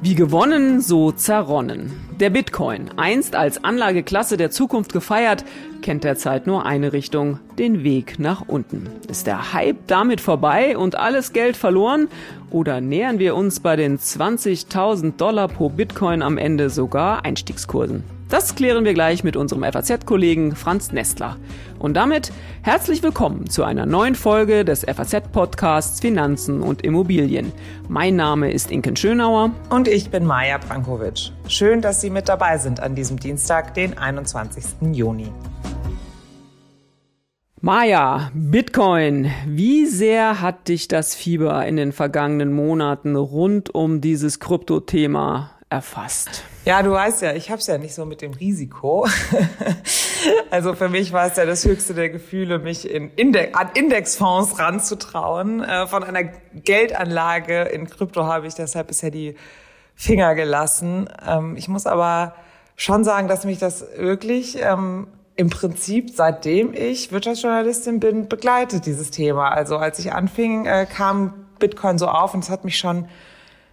Wie gewonnen, so zerronnen. Der Bitcoin, einst als Anlageklasse der Zukunft gefeiert, kennt derzeit nur eine Richtung, den Weg nach unten. Ist der Hype damit vorbei und alles Geld verloren? Oder nähern wir uns bei den 20.000 Dollar pro Bitcoin am Ende sogar Einstiegskursen? Das klären wir gleich mit unserem FAZ-Kollegen Franz Nestler. Und damit herzlich willkommen zu einer neuen Folge des FAZ-Podcasts Finanzen und Immobilien. Mein Name ist Inken Schönauer. Und ich bin Maja Brankovic. Schön, dass Sie mit dabei sind an diesem Dienstag, den 21. Juni. Maja, Bitcoin, wie sehr hat dich das Fieber in den vergangenen Monaten rund um dieses Kryptothema erfasst? Ja, du weißt ja, ich habe es ja nicht so mit dem Risiko. also für mich war es ja das höchste der Gefühle, mich in Inde an Indexfonds ranzutrauen. Äh, von einer Geldanlage in Krypto habe ich deshalb bisher die Finger gelassen. Ähm, ich muss aber schon sagen, dass mich das wirklich ähm, im Prinzip, seitdem ich Wirtschaftsjournalistin bin, begleitet, dieses Thema. Also als ich anfing, äh, kam Bitcoin so auf und es hat mich schon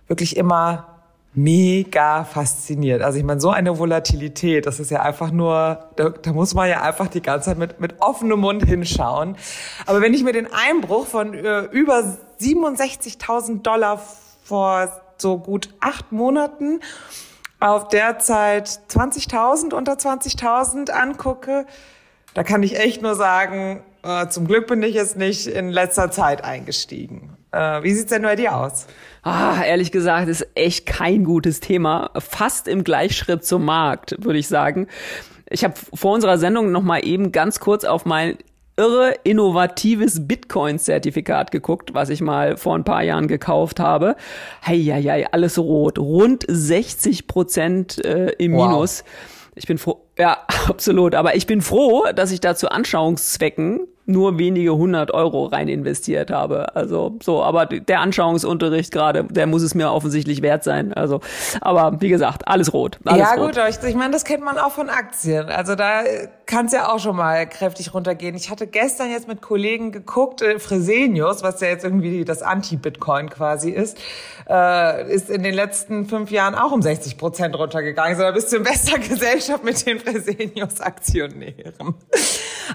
wirklich immer mega fasziniert. Also ich meine, so eine Volatilität, das ist ja einfach nur, da, da, muss man ja einfach die ganze Zeit mit, mit offenem Mund hinschauen. Aber wenn ich mir den Einbruch von äh, über 67.000 Dollar vor so gut acht Monaten auf derzeit 20.000, unter 20.000 angucke, da kann ich echt nur sagen, äh, zum Glück bin ich jetzt nicht in letzter Zeit eingestiegen. Äh, wie sieht's denn bei dir aus? Ah, ehrlich gesagt, ist echt kein gutes Thema. Fast im Gleichschritt zum Markt, würde ich sagen. Ich habe vor unserer Sendung noch mal eben ganz kurz auf mein irre innovatives Bitcoin-Zertifikat geguckt, was ich mal vor ein paar Jahren gekauft habe. Heieiei, alles rot. Rund 60 Prozent äh, im Minus. Wow. Ich bin froh, ja, absolut. Aber ich bin froh, dass ich da zu Anschauungszwecken nur wenige hundert Euro rein investiert habe. Also so, aber der Anschauungsunterricht gerade, der muss es mir offensichtlich wert sein. Also, aber wie gesagt, alles rot. Alles ja rot. gut, ich, ich meine, das kennt man auch von Aktien. Also da kann es ja auch schon mal kräftig runtergehen. Ich hatte gestern jetzt mit Kollegen geguckt, äh, Fresenius, was ja jetzt irgendwie das Anti-Bitcoin quasi ist, äh, ist in den letzten fünf Jahren auch um 60 Prozent runtergegangen. Also da bist du in bester Gesellschaft mit den Fresenius-Aktionären.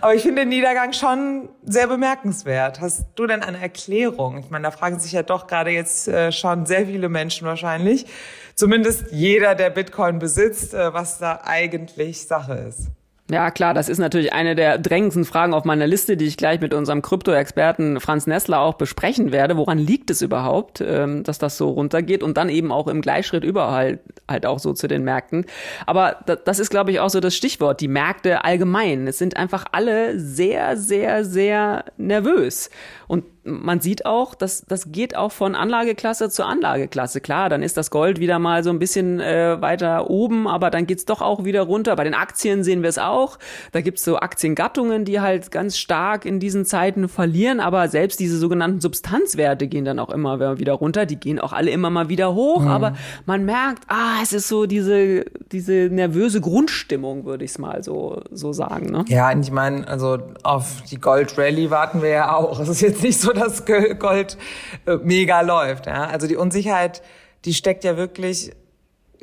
Aber ich finde den Niedergang schon sehr bemerkenswert. Hast du denn eine Erklärung? Ich meine, da fragen sich ja doch gerade jetzt äh, schon sehr viele Menschen wahrscheinlich. Zumindest jeder, der Bitcoin besitzt, äh, was da eigentlich Sache ist. Ja, klar, das ist natürlich eine der drängendsten Fragen auf meiner Liste, die ich gleich mit unserem Krypto-Experten Franz Nessler auch besprechen werde. Woran liegt es überhaupt, ähm, dass das so runtergeht und dann eben auch im Gleichschritt überall halt auch so zu den Märkten? Aber das ist, glaube ich, auch so das Stichwort, die Märkte allgemein. Es sind einfach alle sehr, sehr, sehr nervös. Und man sieht auch, dass das geht auch von Anlageklasse zu Anlageklasse. Klar, dann ist das Gold wieder mal so ein bisschen äh, weiter oben, aber dann geht's doch auch wieder runter. Bei den Aktien sehen wir es auch. Da gibt's so Aktiengattungen, die halt ganz stark in diesen Zeiten verlieren, aber selbst diese sogenannten Substanzwerte gehen dann auch immer wieder runter. Die gehen auch alle immer mal wieder hoch, mhm. aber man merkt, ah, es ist so diese, diese nervöse Grundstimmung, würde ich es mal so, so sagen. Ne? Ja, und ich meine, also auf die Gold Rally warten wir ja auch. Es ist jetzt nicht so, dass Gold äh, mega läuft. Ja? Also die Unsicherheit, die steckt ja wirklich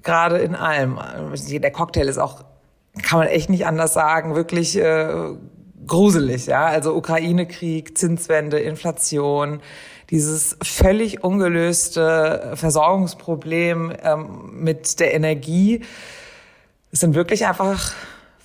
gerade in allem. Der Cocktail ist auch, kann man echt nicht anders sagen, wirklich äh, gruselig. Ja, also Ukraine-Krieg, Zinswende, Inflation, dieses völlig ungelöste Versorgungsproblem ähm, mit der Energie. Es sind wirklich einfach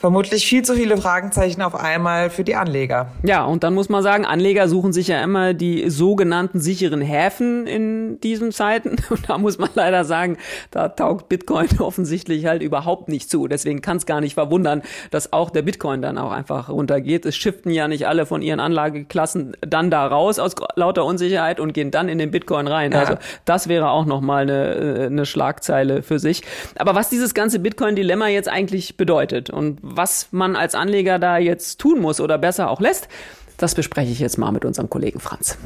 vermutlich viel zu viele Fragezeichen auf einmal für die Anleger. Ja, und dann muss man sagen, Anleger suchen sich ja immer die sogenannten sicheren Häfen in diesen Zeiten. Und da muss man leider sagen, da taugt Bitcoin offensichtlich halt überhaupt nicht zu. Deswegen kann es gar nicht verwundern, dass auch der Bitcoin dann auch einfach runtergeht. Es shiften ja nicht alle von ihren Anlageklassen dann da raus aus lauter Unsicherheit und gehen dann in den Bitcoin rein. Ja. Also das wäre auch nochmal eine, äh, eine Schlagzeile für sich. Aber was dieses ganze Bitcoin-Dilemma jetzt eigentlich bedeutet und was man als Anleger da jetzt tun muss oder besser auch lässt, das bespreche ich jetzt mal mit unserem Kollegen Franz.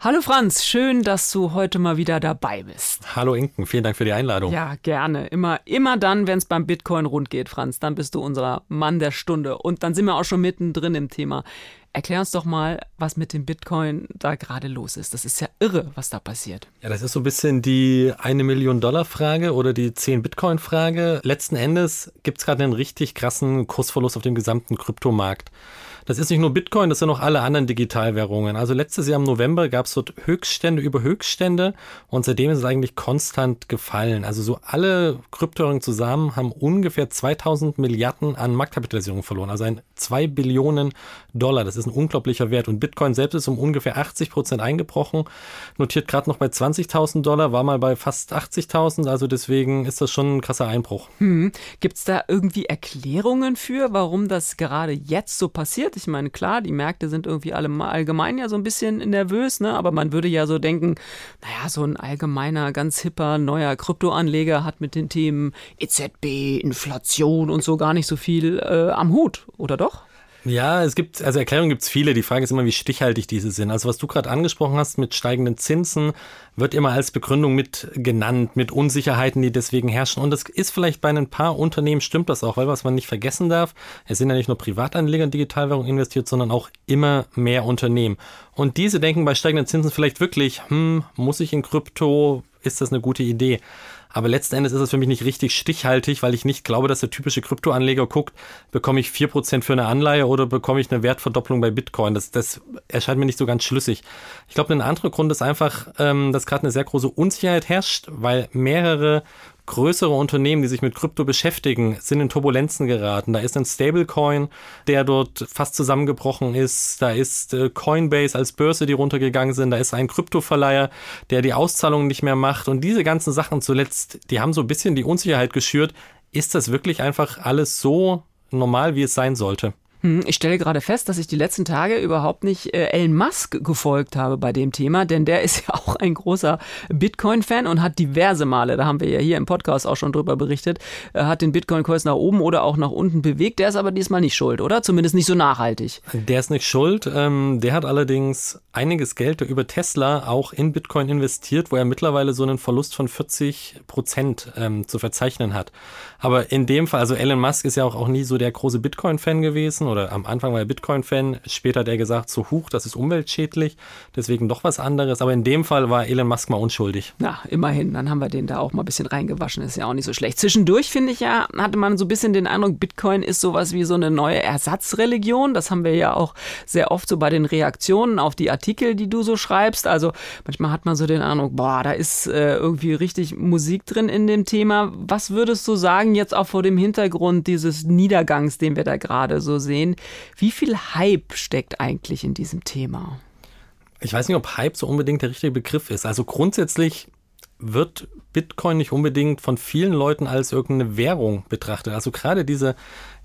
Hallo Franz, schön, dass du heute mal wieder dabei bist. Hallo Inken, vielen Dank für die Einladung. Ja, gerne. Immer, immer dann, wenn es beim Bitcoin rund geht, Franz, dann bist du unser Mann der Stunde. Und dann sind wir auch schon mittendrin im Thema. Erklär uns doch mal, was mit dem Bitcoin da gerade los ist. Das ist ja irre, was da passiert. Ja, das ist so ein bisschen die eine Million Dollar Frage oder die 10 Bitcoin Frage. Letzten Endes gibt es gerade einen richtig krassen Kursverlust auf dem gesamten Kryptomarkt. Das ist nicht nur Bitcoin, das sind auch alle anderen Digitalwährungen. Also letztes Jahr im November gab es dort Höchststände über Höchststände und seitdem ist es eigentlich konstant gefallen. Also so alle Kryptowährungen zusammen haben ungefähr 2000 Milliarden an Marktkapitalisierung verloren. Also ein 2 Billionen Dollar. Das ist ein unglaublicher Wert. Und Bitcoin selbst ist um ungefähr 80 Prozent eingebrochen. Notiert gerade noch bei 20.000 Dollar, war mal bei fast 80.000. Also deswegen ist das schon ein krasser Einbruch. Hm. Gibt es da irgendwie Erklärungen für, warum das gerade jetzt so passiert? Ich meine, klar, die Märkte sind irgendwie alle allgemein ja so ein bisschen nervös, ne? aber man würde ja so denken, naja, so ein allgemeiner, ganz hipper, neuer Kryptoanleger hat mit den Themen EZB, Inflation und so gar nicht so viel äh, am Hut, oder doch? Ja, es gibt, also Erklärungen gibt es viele. Die Frage ist immer, wie stichhaltig diese sind. Also was du gerade angesprochen hast mit steigenden Zinsen, wird immer als Begründung mit genannt, mit Unsicherheiten, die deswegen herrschen. Und das ist vielleicht bei ein paar Unternehmen stimmt das auch, weil was man nicht vergessen darf, es sind ja nicht nur Privatanleger in Digitalwährung investiert, sondern auch immer mehr Unternehmen. Und diese denken bei steigenden Zinsen vielleicht wirklich, hm, muss ich in Krypto, ist das eine gute Idee? Aber letzten Endes ist es für mich nicht richtig stichhaltig, weil ich nicht glaube, dass der typische Kryptoanleger guckt, bekomme ich vier Prozent für eine Anleihe oder bekomme ich eine Wertverdopplung bei Bitcoin. Das, das erscheint mir nicht so ganz schlüssig. Ich glaube, ein anderer Grund ist einfach, ähm, dass gerade eine sehr große Unsicherheit herrscht, weil mehrere größere Unternehmen, die sich mit Krypto beschäftigen, sind in Turbulenzen geraten. Da ist ein Stablecoin, der dort fast zusammengebrochen ist. Da ist äh, Coinbase als Börse, die runtergegangen sind. Da ist ein Kryptoverleiher, der die Auszahlungen nicht mehr macht. Und diese ganzen Sachen zuletzt, die haben so ein bisschen die Unsicherheit geschürt. Ist das wirklich einfach alles so normal, wie es sein sollte? Hm, ich stelle gerade fest, dass ich die letzten Tage überhaupt nicht äh, Elon Musk gefolgt habe bei dem Thema, denn der ist ja auch ein großer Bitcoin-Fan und hat diverse Male, da haben wir ja hier im Podcast auch schon drüber berichtet, äh, hat den Bitcoin-Kurs nach oben oder auch nach unten bewegt. Der ist aber diesmal nicht schuld, oder? Zumindest nicht so nachhaltig. Der ist nicht schuld. Ähm, der hat allerdings einiges Geld über Tesla auch in Bitcoin investiert, wo er mittlerweile so einen Verlust von 40 Prozent ähm, zu verzeichnen hat. Aber in dem Fall, also Elon Musk ist ja auch, auch nie so der große Bitcoin-Fan gewesen oder am Anfang war er Bitcoin-Fan, später hat er gesagt, so hoch, das ist umweltschädlich, deswegen doch was anderes. Aber in dem Fall war Elon Musk mal unschuldig. Na, immerhin, dann haben wir den da auch mal ein bisschen reingewaschen, ist ja auch nicht so schlecht. Zwischendurch, finde ich ja, hatte man so ein bisschen den Eindruck, Bitcoin ist sowas wie so eine neue Ersatzreligion. Das haben wir ja auch sehr oft so bei den Reaktionen auf die Artikel, die du so schreibst. Also manchmal hat man so den Eindruck, boah, da ist äh, irgendwie richtig Musik drin in dem Thema. Was würdest du sagen, jetzt auch vor dem Hintergrund dieses Niedergangs, den wir da gerade so sehen? Sehen, wie viel Hype steckt eigentlich in diesem Thema? Ich weiß nicht, ob Hype so unbedingt der richtige Begriff ist. Also grundsätzlich wird Bitcoin nicht unbedingt von vielen Leuten als irgendeine Währung betrachtet. Also gerade diese,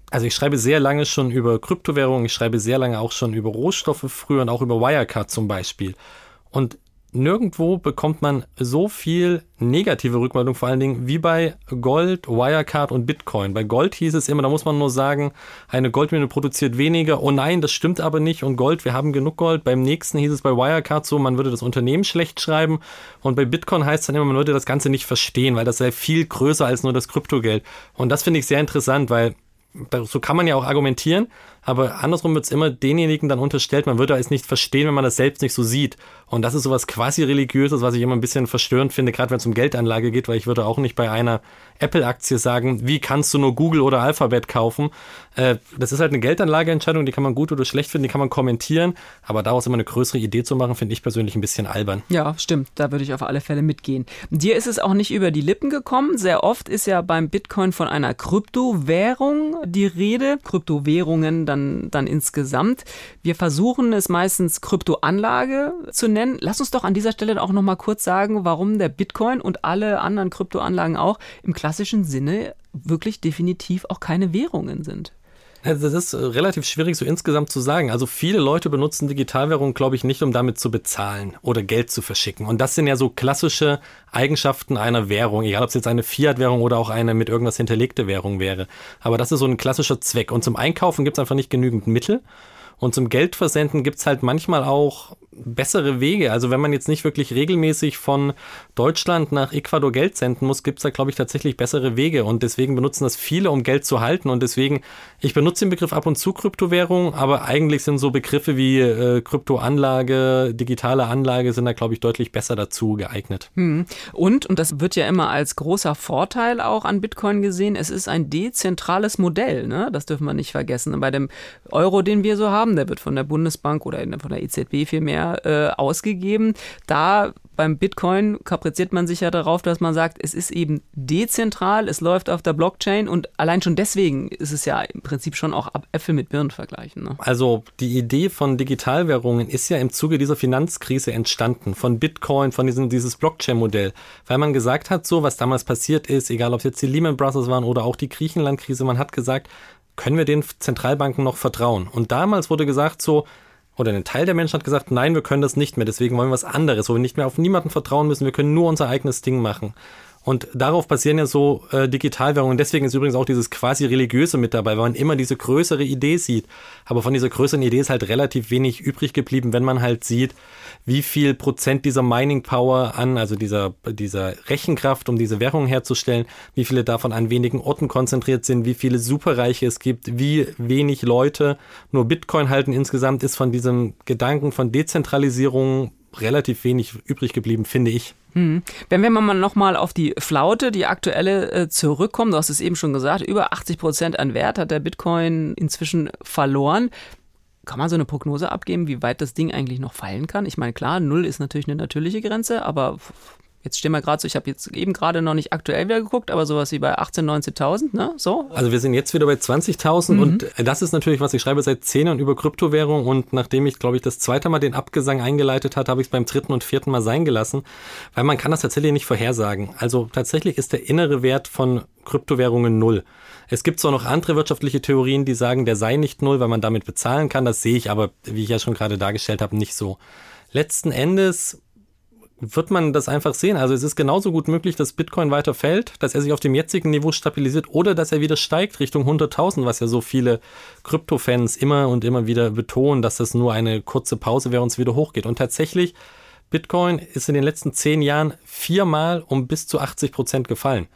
also ich schreibe sehr lange schon über Kryptowährungen, ich schreibe sehr lange auch schon über Rohstoffe früher und auch über Wirecard zum Beispiel. Und nirgendwo bekommt man so viel negative Rückmeldung, vor allen Dingen wie bei Gold, Wirecard und Bitcoin. Bei Gold hieß es immer, da muss man nur sagen, eine Goldmine produziert weniger. Oh nein, das stimmt aber nicht. Und Gold, wir haben genug Gold. Beim nächsten hieß es bei Wirecard so, man würde das Unternehmen schlecht schreiben. Und bei Bitcoin heißt es dann immer, man würde das Ganze nicht verstehen, weil das sei viel größer als nur das Kryptogeld. Und das finde ich sehr interessant, weil so kann man ja auch argumentieren, aber andersrum wird es immer denjenigen dann unterstellt, man würde es nicht verstehen, wenn man das selbst nicht so sieht. Und das ist sowas quasi religiöses, was ich immer ein bisschen verstörend finde, gerade wenn es um Geldanlage geht, weil ich würde auch nicht bei einer Apple-Aktie sagen, wie kannst du nur Google oder Alphabet kaufen? Äh, das ist halt eine Geldanlageentscheidung, die kann man gut oder schlecht finden, die kann man kommentieren, aber daraus immer eine größere Idee zu machen, finde ich persönlich ein bisschen albern. Ja, stimmt, da würde ich auf alle Fälle mitgehen. Dir ist es auch nicht über die Lippen gekommen. Sehr oft ist ja beim Bitcoin von einer Kryptowährung die Rede. Kryptowährungen, dann, dann insgesamt. Wir versuchen es meistens Kryptoanlage zu nennen. Lass uns doch an dieser Stelle auch noch mal kurz sagen, warum der Bitcoin und alle anderen Kryptoanlagen auch im klassischen Sinne wirklich definitiv auch keine Währungen sind. Also das ist relativ schwierig so insgesamt zu sagen. Also viele Leute benutzen Digitalwährung, glaube ich, nicht, um damit zu bezahlen oder Geld zu verschicken. Und das sind ja so klassische Eigenschaften einer Währung, egal ob es jetzt eine Fiat-Währung oder auch eine mit irgendwas hinterlegte Währung wäre. Aber das ist so ein klassischer Zweck. Und zum Einkaufen gibt es einfach nicht genügend Mittel. Und zum Geldversenden gibt es halt manchmal auch bessere Wege. Also wenn man jetzt nicht wirklich regelmäßig von Deutschland nach Ecuador Geld senden muss, gibt es da, glaube ich, tatsächlich bessere Wege. Und deswegen benutzen das viele, um Geld zu halten. Und deswegen, ich benutze den Begriff ab und zu Kryptowährung, aber eigentlich sind so Begriffe wie äh, Kryptoanlage, digitale Anlage sind da, glaube ich, deutlich besser dazu geeignet. Hm. Und, und das wird ja immer als großer Vorteil auch an Bitcoin gesehen, es ist ein dezentrales Modell. Ne? Das dürfen wir nicht vergessen. Bei dem Euro, den wir so haben, der wird von der Bundesbank oder von der EZB vielmehr äh, ausgegeben. Da beim Bitcoin kapriziert man sich ja darauf, dass man sagt, es ist eben dezentral, es läuft auf der Blockchain und allein schon deswegen ist es ja im Prinzip schon auch Äpfel mit Birnen vergleichen. Ne? Also die Idee von Digitalwährungen ist ja im Zuge dieser Finanzkrise entstanden, von Bitcoin, von diesem dieses Blockchain-Modell, weil man gesagt hat, so was damals passiert ist, egal ob es jetzt die Lehman Brothers waren oder auch die Griechenland-Krise, man hat gesagt, können wir den Zentralbanken noch vertrauen? Und damals wurde gesagt so, oder ein Teil der Menschen hat gesagt, nein, wir können das nicht mehr, deswegen wollen wir was anderes, wo wir nicht mehr auf niemanden vertrauen müssen, wir können nur unser eigenes Ding machen. Und darauf basieren ja so äh, Digitalwährungen. Deswegen ist übrigens auch dieses quasi religiöse mit dabei, weil man immer diese größere Idee sieht. Aber von dieser größeren Idee ist halt relativ wenig übrig geblieben, wenn man halt sieht, wie viel Prozent dieser Mining Power an, also dieser, dieser Rechenkraft, um diese Währung herzustellen, wie viele davon an wenigen Orten konzentriert sind, wie viele Superreiche es gibt, wie wenig Leute nur Bitcoin halten insgesamt, ist von diesem Gedanken von Dezentralisierung relativ wenig übrig geblieben, finde ich. Hm. Wenn wir mal nochmal auf die Flaute, die aktuelle äh, zurückkommen, du hast es eben schon gesagt, über 80 Prozent an Wert hat der Bitcoin inzwischen verloren. Kann man so eine Prognose abgeben, wie weit das Ding eigentlich noch fallen kann? Ich meine, klar, null ist natürlich eine natürliche Grenze, aber Jetzt stehen wir gerade so, ich habe jetzt eben gerade noch nicht aktuell wieder geguckt, aber sowas wie bei 18.000, 19.000, ne? So? Also wir sind jetzt wieder bei 20.000 mhm. und das ist natürlich, was ich schreibe seit zehn Jahren über Kryptowährung und nachdem ich, glaube ich, das zweite Mal den Abgesang eingeleitet hat, habe ich es beim dritten und vierten Mal sein gelassen, weil man kann das tatsächlich nicht vorhersagen. Also tatsächlich ist der innere Wert von Kryptowährungen null. Es gibt zwar noch andere wirtschaftliche Theorien, die sagen, der sei nicht null, weil man damit bezahlen kann. Das sehe ich aber, wie ich ja schon gerade dargestellt habe, nicht so. Letzten Endes wird man das einfach sehen. Also es ist genauso gut möglich, dass Bitcoin weiter fällt, dass er sich auf dem jetzigen Niveau stabilisiert oder dass er wieder steigt Richtung 100.000, was ja so viele Krypto-Fans immer und immer wieder betonen, dass das nur eine kurze Pause wäre und es wieder hochgeht. Und tatsächlich, Bitcoin ist in den letzten zehn Jahren viermal um bis zu 80 Prozent gefallen.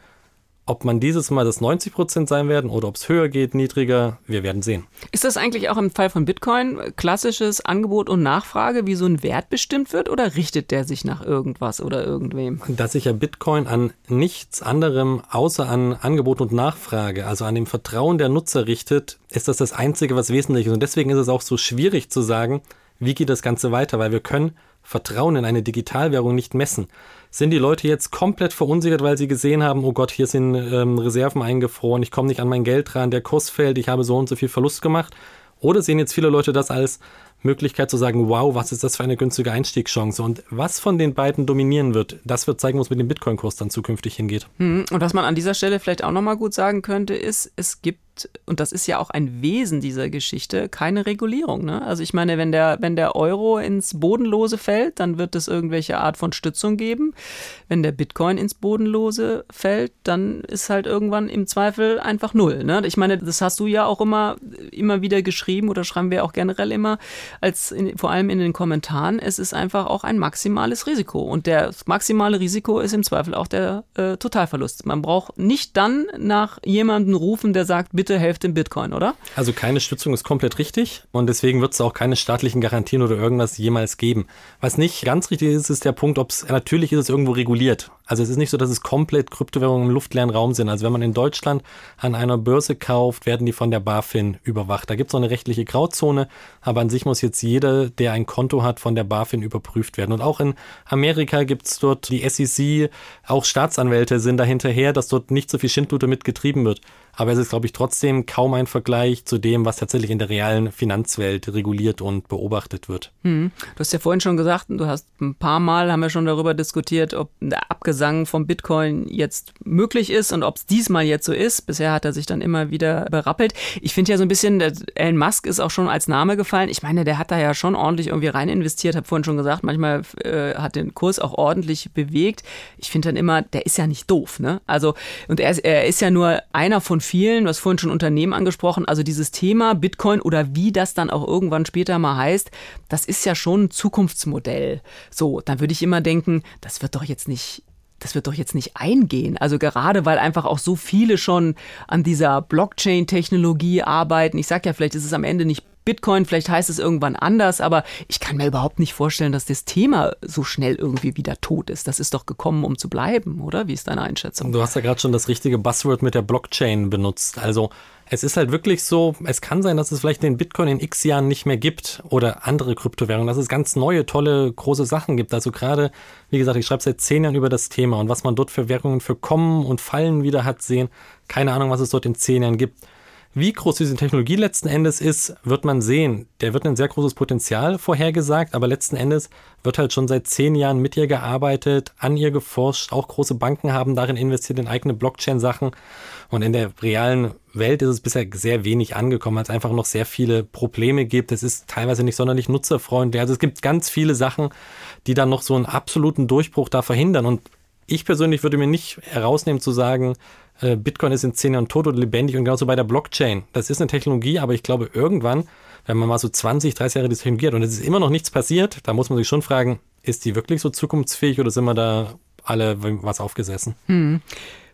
Ob man dieses Mal das 90 Prozent sein werden oder ob es höher geht, niedriger, wir werden sehen. Ist das eigentlich auch im Fall von Bitcoin klassisches Angebot und Nachfrage, wie so ein Wert bestimmt wird oder richtet der sich nach irgendwas oder irgendwem? Dass sich ja Bitcoin an nichts anderem außer an Angebot und Nachfrage, also an dem Vertrauen der Nutzer richtet, ist das das Einzige, was wesentlich ist. Und deswegen ist es auch so schwierig zu sagen, wie geht das Ganze weiter, weil wir können Vertrauen in eine Digitalwährung nicht messen. Sind die Leute jetzt komplett verunsichert, weil sie gesehen haben, oh Gott, hier sind ähm, Reserven eingefroren, ich komme nicht an mein Geld ran, der Kurs fällt, ich habe so und so viel Verlust gemacht? Oder sehen jetzt viele Leute das als Möglichkeit zu sagen, wow, was ist das für eine günstige Einstiegschance? Und was von den beiden dominieren wird, das wird zeigen, wo es mit dem Bitcoin-Kurs dann zukünftig hingeht. Hm, und was man an dieser Stelle vielleicht auch nochmal gut sagen könnte, ist, es gibt und das ist ja auch ein Wesen dieser Geschichte, keine Regulierung. Ne? Also ich meine, wenn der, wenn der Euro ins Bodenlose fällt, dann wird es irgendwelche Art von Stützung geben. Wenn der Bitcoin ins Bodenlose fällt, dann ist halt irgendwann im Zweifel einfach null. Ne? Ich meine, das hast du ja auch immer, immer wieder geschrieben oder schreiben wir auch generell immer, als in, vor allem in den Kommentaren, es ist einfach auch ein maximales Risiko. Und das maximale Risiko ist im Zweifel auch der äh, Totalverlust. Man braucht nicht dann nach jemandem rufen, der sagt, bitte helft dem Bitcoin, oder? Also keine Stützung ist komplett richtig und deswegen wird es auch keine staatlichen Garantien oder irgendwas jemals geben. Was nicht ganz richtig ist, ist der Punkt, ob es, natürlich ist es irgendwo reguliert. Also es ist nicht so, dass es komplett Kryptowährungen im luftleeren Raum sind. Also wenn man in Deutschland an einer Börse kauft, werden die von der BaFin überwacht. Da gibt es noch eine rechtliche Grauzone, aber an sich muss jetzt jeder, der ein Konto hat, von der BaFin überprüft werden. Und auch in Amerika gibt es dort die SEC, auch Staatsanwälte sind dahinterher, dass dort nicht so viel Schindluder mitgetrieben wird. Aber es ist, glaube ich, trotzdem kaum ein Vergleich zu dem, was tatsächlich in der realen Finanzwelt reguliert und beobachtet wird. Hm. Du hast ja vorhin schon gesagt, du hast ein paar Mal, haben wir schon darüber diskutiert, ob der Abgesang vom Bitcoin jetzt möglich ist und ob es diesmal jetzt so ist. Bisher hat er sich dann immer wieder berappelt. Ich finde ja so ein bisschen, Elon Musk ist auch schon als Name gefallen. Ich meine, der hat da ja schon ordentlich irgendwie rein investiert, habe vorhin schon gesagt, manchmal äh, hat den Kurs auch ordentlich bewegt. Ich finde dann immer, der ist ja nicht doof, ne? Also, und er ist, er ist ja nur einer von vielen, du hast vorhin schon Unternehmen angesprochen, also dieses Thema Bitcoin oder wie das dann auch irgendwann später mal heißt, das ist ja schon ein Zukunftsmodell. So, dann würde ich immer denken, das wird doch jetzt nicht das wird doch jetzt nicht eingehen. Also gerade weil einfach auch so viele schon an dieser Blockchain-Technologie arbeiten. Ich sage ja, vielleicht ist es am Ende nicht Bitcoin, vielleicht heißt es irgendwann anders, aber ich kann mir überhaupt nicht vorstellen, dass das Thema so schnell irgendwie wieder tot ist. Das ist doch gekommen, um zu bleiben, oder? Wie ist deine Einschätzung? Du hast ja gerade schon das richtige Buzzword mit der Blockchain benutzt. Also es ist halt wirklich so, es kann sein, dass es vielleicht den Bitcoin in x Jahren nicht mehr gibt oder andere Kryptowährungen, dass es ganz neue, tolle, große Sachen gibt. Also gerade, wie gesagt, ich schreibe seit zehn Jahren über das Thema und was man dort für Währungen für Kommen und Fallen wieder hat sehen. Keine Ahnung, was es dort in zehn Jahren gibt. Wie groß diese Technologie letzten Endes ist, wird man sehen. Der wird ein sehr großes Potenzial vorhergesagt, aber letzten Endes wird halt schon seit zehn Jahren mit ihr gearbeitet, an ihr geforscht. Auch große Banken haben darin investiert in eigene Blockchain-Sachen. Und in der realen Welt ist es bisher sehr wenig angekommen, weil es einfach noch sehr viele Probleme gibt. Es ist teilweise nicht sonderlich nutzerfreundlich. Also es gibt ganz viele Sachen, die dann noch so einen absoluten Durchbruch da verhindern. Und ich persönlich würde mir nicht herausnehmen zu sagen, äh, Bitcoin ist in zehn Jahren tot oder lebendig und genauso bei der Blockchain. Das ist eine Technologie, aber ich glaube irgendwann, wenn man mal so 20, 30 Jahre die Technologie hat und es ist immer noch nichts passiert, da muss man sich schon fragen, ist die wirklich so zukunftsfähig oder sind wir da alle was aufgesessen? Hm.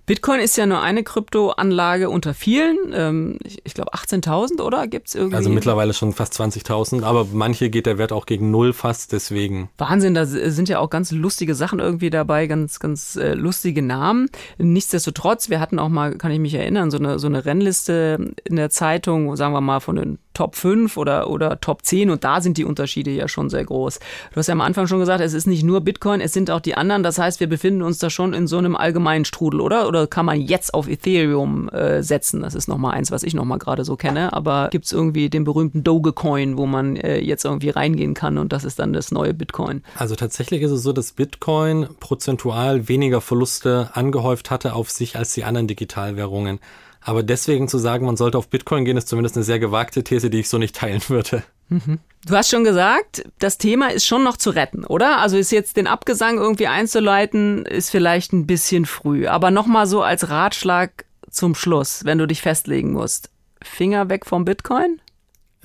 Bitcoin ist ja nur eine Kryptoanlage unter vielen. Ähm, ich, ich glaube 18.000, oder? Gibt es irgendwie? Also mittlerweile schon fast 20.000, aber manche geht der Wert auch gegen null fast, deswegen. Wahnsinn, da sind ja auch ganz lustige Sachen irgendwie dabei, ganz, ganz äh, lustige Namen. Nichtsdestotrotz, wir hatten auch mal, kann ich mich erinnern, so eine, so eine Rennliste in der Zeitung, sagen wir mal von den Top 5 oder, oder Top 10 und da sind die Unterschiede ja schon sehr groß. Du hast ja am Anfang schon gesagt, es ist nicht nur Bitcoin, es sind auch die anderen. Das heißt, wir befinden uns da schon in so einem allgemeinen Strudel, oder? Oder kann man jetzt auf Ethereum äh, setzen? Das ist nochmal eins, was ich nochmal gerade so kenne. Aber gibt es irgendwie den berühmten Dogecoin, wo man äh, jetzt irgendwie reingehen kann und das ist dann das neue Bitcoin? Also tatsächlich ist es so, dass Bitcoin prozentual weniger Verluste angehäuft hatte auf sich als die anderen Digitalwährungen. Aber deswegen zu sagen, man sollte auf Bitcoin gehen, ist zumindest eine sehr gewagte These, die ich so nicht teilen würde. Mhm. Du hast schon gesagt, das Thema ist schon noch zu retten, oder? Also ist jetzt den Abgesang irgendwie einzuleiten, ist vielleicht ein bisschen früh. Aber nochmal so als Ratschlag zum Schluss, wenn du dich festlegen musst. Finger weg vom Bitcoin?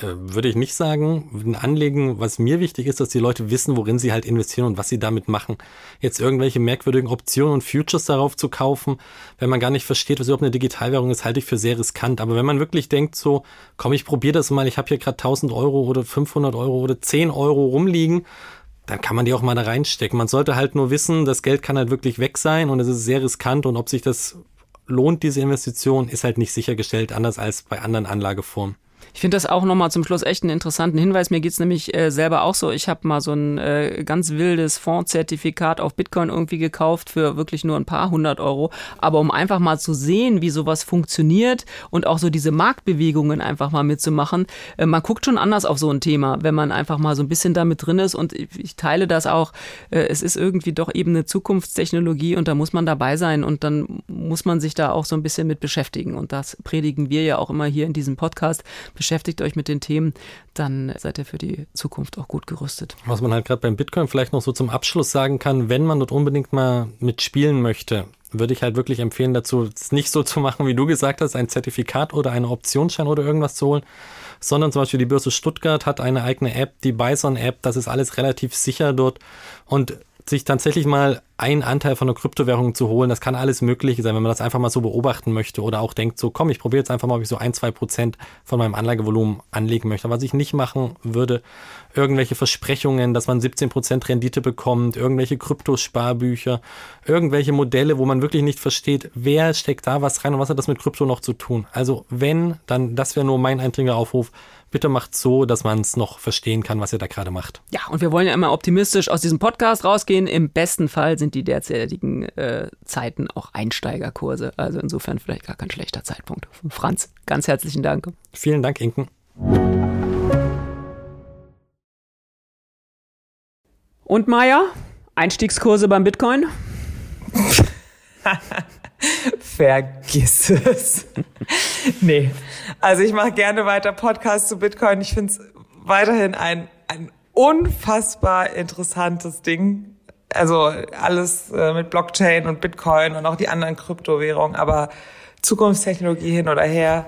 Äh, würde ich nicht sagen. Ein Anlegen, was mir wichtig ist, dass die Leute wissen, worin sie halt investieren und was sie damit machen. Jetzt irgendwelche merkwürdigen Optionen und Futures darauf zu kaufen, wenn man gar nicht versteht, was überhaupt eine Digitalwährung ist, halte ich für sehr riskant. Aber wenn man wirklich denkt so, komm, ich probiere das mal, ich habe hier gerade 1000 Euro oder 500 Euro oder 10 Euro rumliegen, dann kann man die auch mal da reinstecken. Man sollte halt nur wissen, das Geld kann halt wirklich weg sein und es ist sehr riskant und ob sich das lohnt, diese Investition, ist halt nicht sichergestellt, anders als bei anderen Anlageformen. Ich finde das auch nochmal zum Schluss echt einen interessanten Hinweis. Mir geht's nämlich äh, selber auch so. Ich habe mal so ein äh, ganz wildes Fondszertifikat auf Bitcoin irgendwie gekauft für wirklich nur ein paar hundert Euro. Aber um einfach mal zu sehen, wie sowas funktioniert und auch so diese Marktbewegungen einfach mal mitzumachen, äh, man guckt schon anders auf so ein Thema, wenn man einfach mal so ein bisschen damit drin ist. Und ich, ich teile das auch. Äh, es ist irgendwie doch eben eine Zukunftstechnologie und da muss man dabei sein und dann muss man sich da auch so ein bisschen mit beschäftigen. Und das predigen wir ja auch immer hier in diesem Podcast beschäftigt euch mit den Themen, dann seid ihr für die Zukunft auch gut gerüstet. Was man halt gerade beim Bitcoin vielleicht noch so zum Abschluss sagen kann, wenn man dort unbedingt mal mitspielen möchte, würde ich halt wirklich empfehlen dazu, es nicht so zu machen, wie du gesagt hast, ein Zertifikat oder eine Optionsschein oder irgendwas zu holen, sondern zum Beispiel die Börse Stuttgart hat eine eigene App, die Bison-App, das ist alles relativ sicher dort und sich tatsächlich mal einen Anteil von einer Kryptowährung zu holen, das kann alles Mögliche sein, wenn man das einfach mal so beobachten möchte oder auch denkt, so komm, ich probiere jetzt einfach mal, ob ich so ein, zwei Prozent von meinem Anlagevolumen anlegen möchte. Was ich nicht machen würde, irgendwelche Versprechungen, dass man 17 Prozent Rendite bekommt, irgendwelche Kryptosparbücher, irgendwelche Modelle, wo man wirklich nicht versteht, wer steckt da was rein und was hat das mit Krypto noch zu tun. Also wenn, dann, das wäre nur mein eindringlicher Aufruf, bitte macht so, dass man es noch verstehen kann, was ihr da gerade macht. Ja, und wir wollen ja immer optimistisch aus diesem Podcast rausgehen. Im besten Fall sind die derzeitigen äh, Zeiten auch Einsteigerkurse. Also insofern vielleicht gar kein schlechter Zeitpunkt. Franz, ganz herzlichen Dank. Vielen Dank, Inken. Und Maya, Einstiegskurse beim Bitcoin? Vergiss es. nee. Also ich mache gerne weiter Podcasts zu Bitcoin. Ich finde es weiterhin ein, ein unfassbar interessantes Ding. Also alles äh, mit Blockchain und Bitcoin und auch die anderen Kryptowährungen, aber Zukunftstechnologie hin oder her,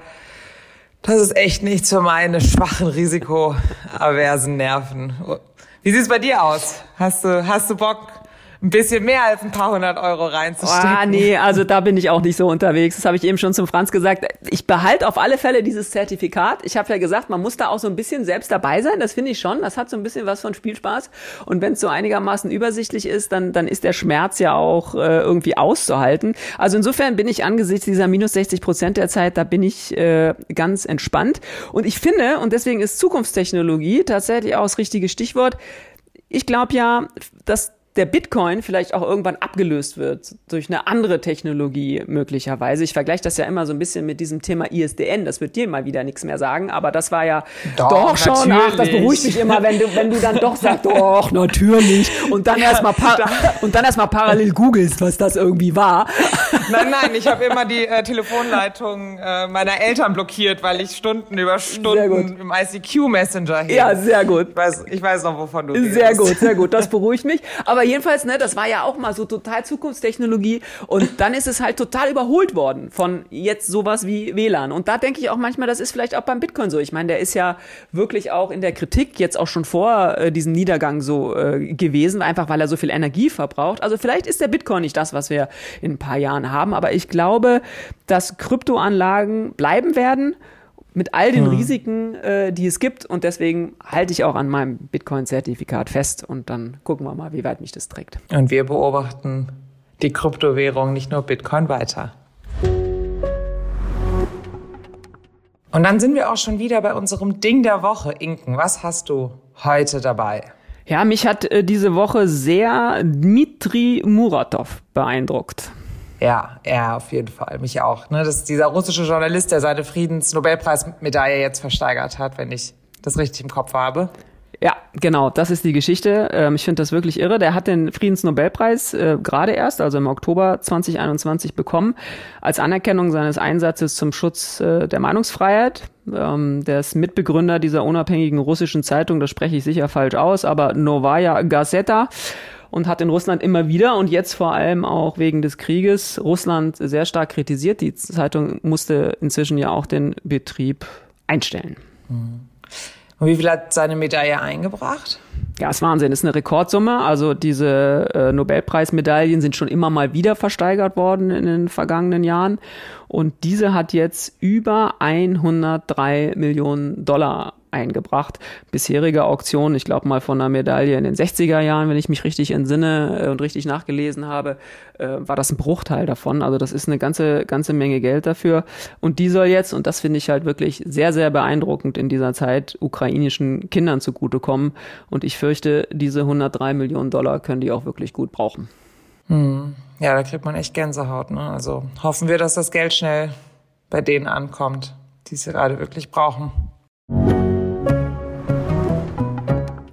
das ist echt nichts für meine schwachen, risikoaversen Nerven. Wie sieht's bei dir aus? Hast du, hast du Bock, ein bisschen mehr als ein paar hundert Euro reinzustecken. Ah, nee, also da bin ich auch nicht so unterwegs. Das habe ich eben schon zum Franz gesagt. Ich behalte auf alle Fälle dieses Zertifikat. Ich habe ja gesagt, man muss da auch so ein bisschen selbst dabei sein. Das finde ich schon. Das hat so ein bisschen was von Spielspaß. Und wenn es so einigermaßen übersichtlich ist, dann, dann ist der Schmerz ja auch äh, irgendwie auszuhalten. Also insofern bin ich angesichts dieser minus 60 Prozent der Zeit, da bin ich äh, ganz entspannt. Und ich finde, und deswegen ist Zukunftstechnologie tatsächlich auch das richtige Stichwort, ich glaube ja, dass der Bitcoin vielleicht auch irgendwann abgelöst wird durch eine andere Technologie möglicherweise. Ich vergleiche das ja immer so ein bisschen mit diesem Thema ISDN. Das wird dir mal wieder nichts mehr sagen, aber das war ja doch, doch schon. Ach, das beruhigt mich immer, wenn du, wenn du dann doch sagst, doch natürlich. Und dann ja, erstmal und dann erstmal parallel googelst, was das irgendwie war. Nein, nein, ich habe immer die äh, Telefonleitung äh, meiner Eltern blockiert, weil ich Stunden über Stunden im ICQ Messenger hing. Ja, sehr gut. Ich weiß, ich weiß noch, wovon du redest. Sehr gut, sehr gut. Das beruhigt mich. Aber aber jedenfalls, ne, das war ja auch mal so total Zukunftstechnologie und dann ist es halt total überholt worden von jetzt sowas wie WLAN. Und da denke ich auch manchmal, das ist vielleicht auch beim Bitcoin so. Ich meine, der ist ja wirklich auch in der Kritik jetzt auch schon vor äh, diesem Niedergang so äh, gewesen, einfach weil er so viel Energie verbraucht. Also vielleicht ist der Bitcoin nicht das, was wir in ein paar Jahren haben, aber ich glaube, dass Kryptoanlagen bleiben werden mit all den hm. Risiken, äh, die es gibt. Und deswegen halte ich auch an meinem Bitcoin-Zertifikat fest und dann gucken wir mal, wie weit mich das trägt. Und wir beobachten die Kryptowährung, nicht nur Bitcoin, weiter. Und dann sind wir auch schon wieder bei unserem Ding der Woche. Inken, was hast du heute dabei? Ja, mich hat äh, diese Woche sehr Dmitri Muratov beeindruckt. Ja, ja, auf jeden Fall. Mich auch. Ne? Das ist dieser russische Journalist, der seine Friedensnobelpreismedaille jetzt versteigert hat, wenn ich das richtig im Kopf habe. Ja, genau, das ist die Geschichte. Ähm, ich finde das wirklich irre. Der hat den Friedensnobelpreis äh, gerade erst, also im Oktober 2021 bekommen, als Anerkennung seines Einsatzes zum Schutz äh, der Meinungsfreiheit. Ähm, der ist Mitbegründer dieser unabhängigen russischen Zeitung, das spreche ich sicher falsch aus, aber Novaya Gazeta und hat in Russland immer wieder und jetzt vor allem auch wegen des Krieges Russland sehr stark kritisiert. Die Zeitung musste inzwischen ja auch den Betrieb einstellen. Und wie viel hat seine Medaille eingebracht? Ja, ist Wahnsinn. Ist eine Rekordsumme. Also diese äh, Nobelpreismedaillen sind schon immer mal wieder versteigert worden in den vergangenen Jahren. Und diese hat jetzt über 103 Millionen Dollar eingebracht. Bisherige Auktionen, ich glaube mal von einer Medaille in den 60er Jahren, wenn ich mich richtig entsinne äh, und richtig nachgelesen habe, äh, war das ein Bruchteil davon. Also das ist eine ganze, ganze Menge Geld dafür. Und die soll jetzt, und das finde ich halt wirklich sehr, sehr beeindruckend in dieser Zeit, ukrainischen Kindern zugutekommen. Und ich fürchte, diese 103 Millionen Dollar können die auch wirklich gut brauchen. Hm. Ja, da kriegt man echt Gänsehaut. Ne? Also hoffen wir, dass das Geld schnell bei denen ankommt, die es gerade wirklich brauchen.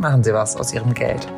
machen Sie was aus Ihrem Geld.